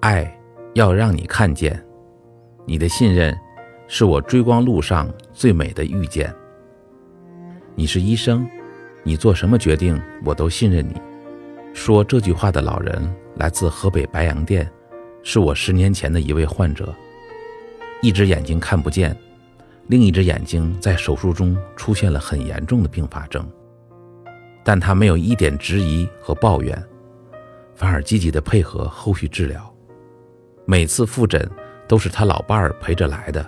爱要让你看见，你的信任是我追光路上最美的遇见。你是医生，你做什么决定我都信任你。说这句话的老人来自河北白洋淀，是我十年前的一位患者，一只眼睛看不见，另一只眼睛在手术中出现了很严重的并发症，但他没有一点质疑和抱怨，反而积极的配合后续治疗。每次复诊都是他老伴儿陪着来的。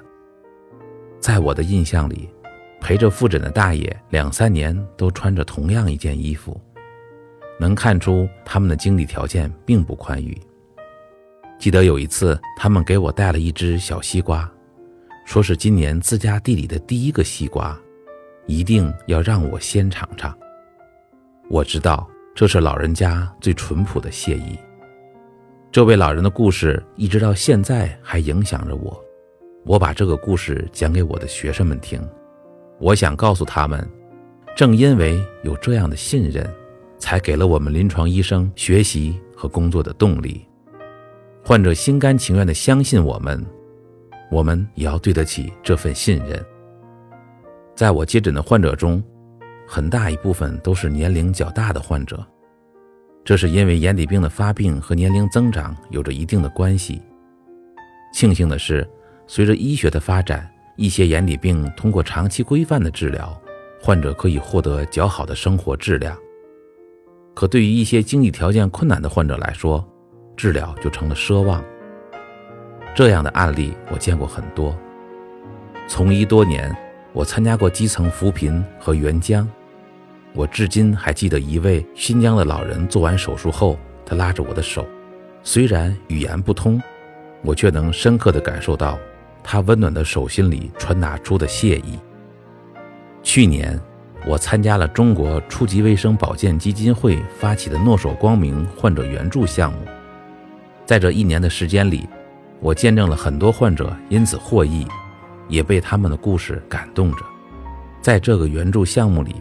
在我的印象里，陪着复诊的大爷两三年都穿着同样一件衣服。能看出他们的经济条件并不宽裕。记得有一次，他们给我带了一只小西瓜，说是今年自家地里的第一个西瓜，一定要让我先尝尝。我知道这是老人家最淳朴的谢意。这位老人的故事一直到现在还影响着我。我把这个故事讲给我的学生们听，我想告诉他们，正因为有这样的信任。才给了我们临床医生学习和工作的动力。患者心甘情愿地相信我们，我们也要对得起这份信任。在我接诊的患者中，很大一部分都是年龄较大的患者，这是因为眼底病的发病和年龄增长有着一定的关系。庆幸的是，随着医学的发展，一些眼底病通过长期规范的治疗，患者可以获得较好的生活质量。可对于一些经济条件困难的患者来说，治疗就成了奢望。这样的案例我见过很多。从医多年，我参加过基层扶贫和援疆。我至今还记得一位新疆的老人做完手术后，他拉着我的手，虽然语言不通，我却能深刻地感受到他温暖的手心里传达出的谢意。去年。我参加了中国初级卫生保健基金会发起的“诺手光明”患者援助项目，在这一年的时间里，我见证了很多患者因此获益，也被他们的故事感动着。在这个援助项目里，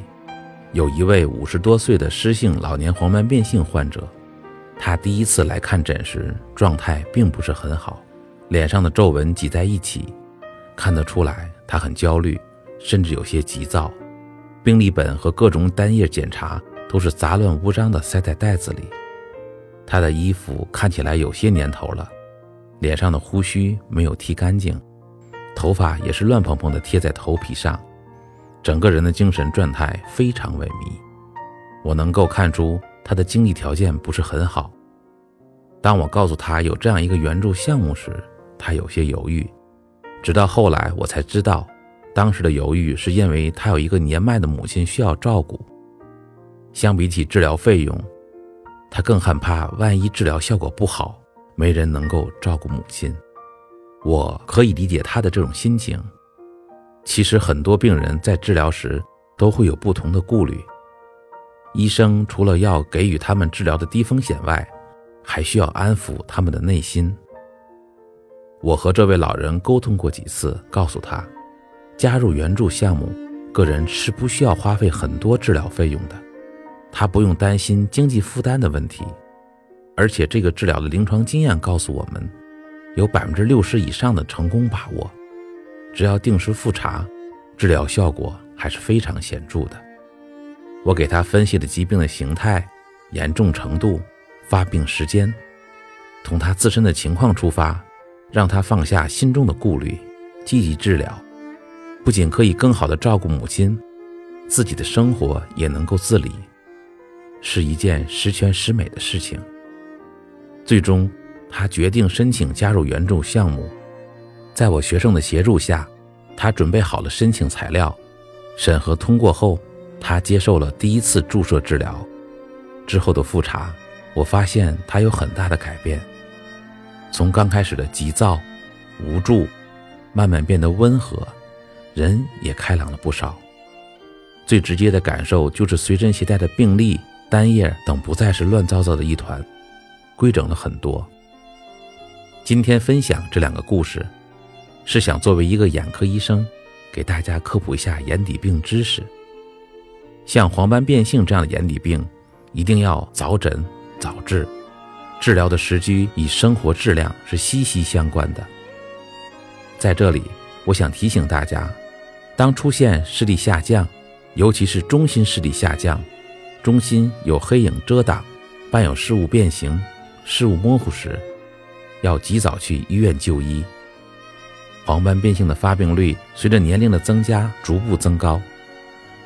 有一位五十多岁的湿性老年黄斑变性患者，他第一次来看诊时状态并不是很好，脸上的皱纹挤在一起，看得出来他很焦虑，甚至有些急躁。病历本和各种单页检查都是杂乱无章地塞在袋子里。他的衣服看起来有些年头了，脸上的胡须没有剃干净，头发也是乱蓬蓬地贴在头皮上，整个人的精神状态非常萎靡。我能够看出他的经济条件不是很好。当我告诉他有这样一个援助项目时，他有些犹豫，直到后来我才知道。当时的犹豫是因为他有一个年迈的母亲需要照顾，相比起治疗费用，他更害怕万一治疗效果不好，没人能够照顾母亲。我可以理解他的这种心情。其实很多病人在治疗时都会有不同的顾虑，医生除了要给予他们治疗的低风险外，还需要安抚他们的内心。我和这位老人沟通过几次，告诉他。加入援助项目，个人是不需要花费很多治疗费用的，他不用担心经济负担的问题，而且这个治疗的临床经验告诉我们，有百分之六十以上的成功把握，只要定时复查，治疗效果还是非常显著的。我给他分析了疾病的形态、严重程度、发病时间，从他自身的情况出发，让他放下心中的顾虑，积极治疗。不仅可以更好的照顾母亲，自己的生活也能够自理，是一件十全十美的事情。最终，他决定申请加入援助项目。在我学生的协助下，他准备好了申请材料，审核通过后，他接受了第一次注射治疗。之后的复查，我发现他有很大的改变，从刚开始的急躁、无助，慢慢变得温和。人也开朗了不少。最直接的感受就是随身携带的病历、单页等不再是乱糟糟的一团，规整了很多。今天分享这两个故事，是想作为一个眼科医生，给大家科普一下眼底病知识。像黄斑变性这样的眼底病，一定要早诊早治，治疗的时机与生活质量是息息相关的。在这里，我想提醒大家，当出现视力下降，尤其是中心视力下降，中心有黑影遮挡，伴有视物变形、视物模糊时，要及早去医院就医。黄斑变性的发病率随着年龄的增加逐步增高，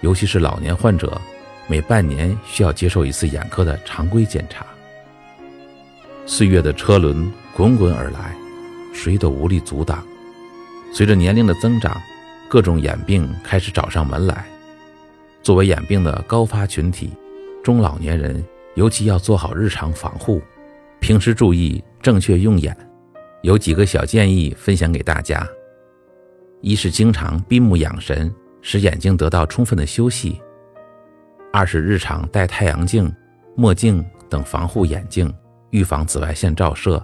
尤其是老年患者，每半年需要接受一次眼科的常规检查。岁月的车轮滚滚而来，谁都无力阻挡。随着年龄的增长，各种眼病开始找上门来。作为眼病的高发群体，中老年人尤其要做好日常防护，平时注意正确用眼。有几个小建议分享给大家：一是经常闭目养神，使眼睛得到充分的休息；二是日常戴太阳镜、墨镜等防护眼镜。预防紫外线照射。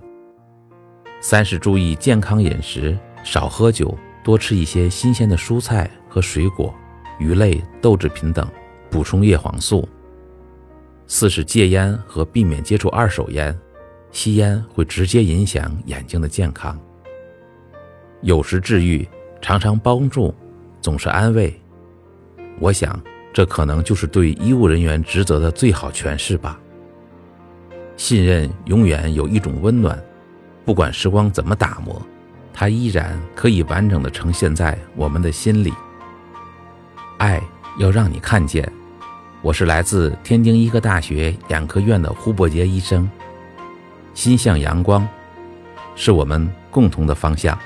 三是注意健康饮食，少喝酒，多吃一些新鲜的蔬菜和水果、鱼类、豆制品等，补充叶黄素。四是戒烟和避免接触二手烟，吸烟会直接影响眼睛的健康。有时治愈，常常帮助，总是安慰。我想，这可能就是对医务人员职责的最好诠释吧。信任永远有一种温暖，不管时光怎么打磨，它依然可以完整的呈现在我们的心里。爱要让你看见。我是来自天津医科大学眼科院的胡伯杰医生。心向阳光，是我们共同的方向。